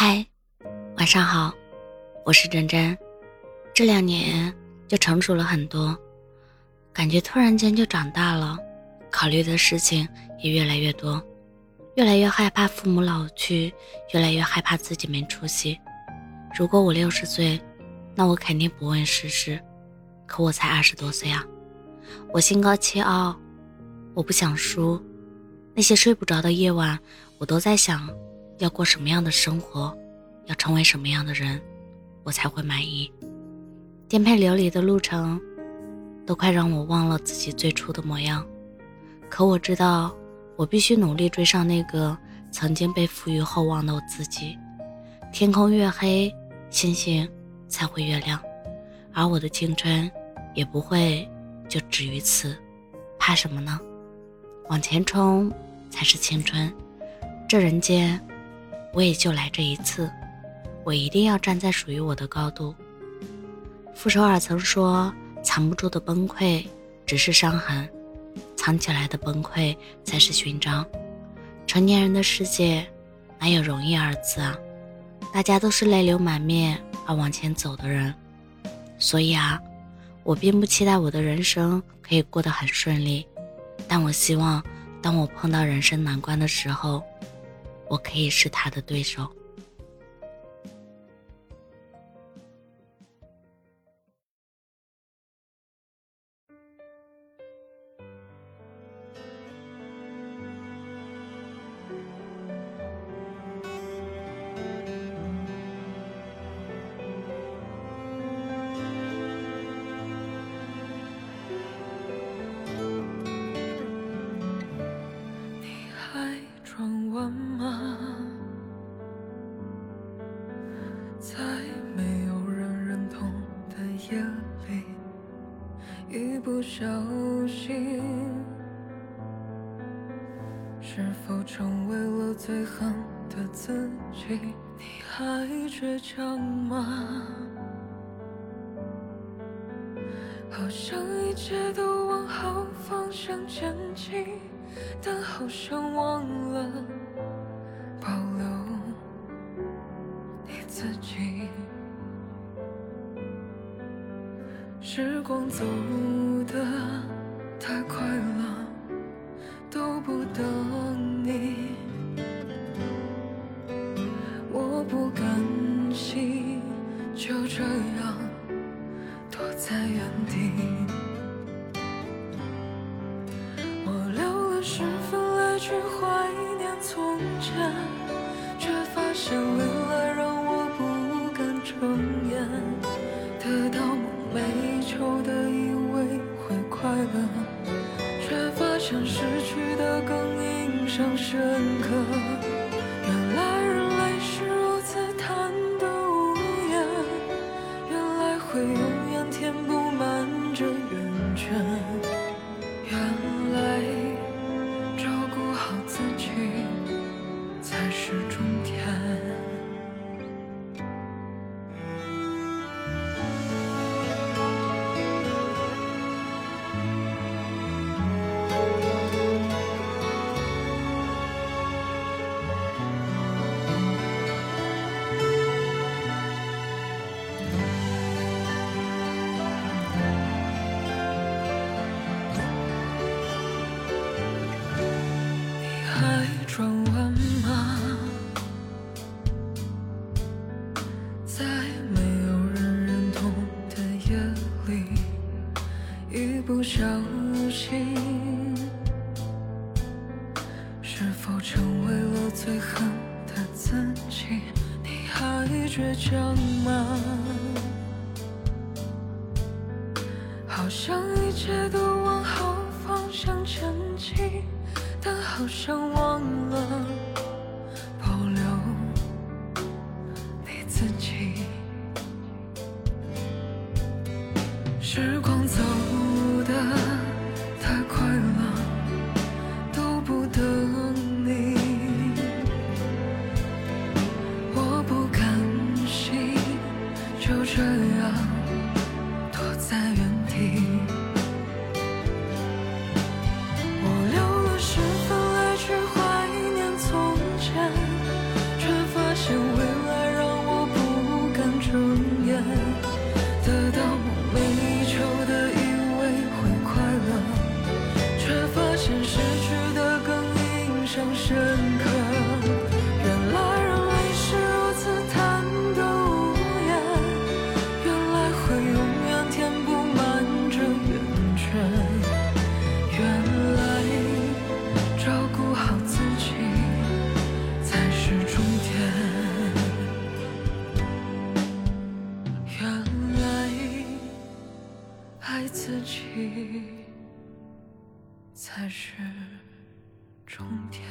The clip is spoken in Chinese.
嗨，晚上好，我是珍珍。这两年就成熟了很多，感觉突然间就长大了，考虑的事情也越来越多，越来越害怕父母老去，越来越害怕自己没出息。如果我六十岁，那我肯定不问世事，可我才二十多岁啊！我心高气傲，我不想输。那些睡不着的夜晚，我都在想。要过什么样的生活，要成为什么样的人，我才会满意？颠沛流离的路程，都快让我忘了自己最初的模样。可我知道，我必须努力追上那个曾经被赋予厚望的我自己。天空越黑，星星才会越亮，而我的青春也不会就止于此。怕什么呢？往前冲才是青春。这人间。我也就来这一次，我一定要站在属于我的高度。傅首尔曾说：“藏不住的崩溃只是伤痕，藏起来的崩溃才是勋章。”成年人的世界哪有容易二字啊？大家都是泪流满面而往前走的人，所以啊，我并不期待我的人生可以过得很顺利，但我希望，当我碰到人生难关的时候。我可以是他的对手。不小心，是否成为了最狠的自己？你还倔强吗？好像一切都往好方向前进，但好像忘了保留你自己。时光走就这样躲在原地。我留了十分来去怀念从前，却发现未来让我不敢睁眼。得到。没求的以为会快乐，却发现失去的更印象深刻。着一不小心，是否成为了最恨的自己？你还倔强吗？好像一切都往好方向前进，但好像忘了保留你自己。时光。嗯。起，才是终点。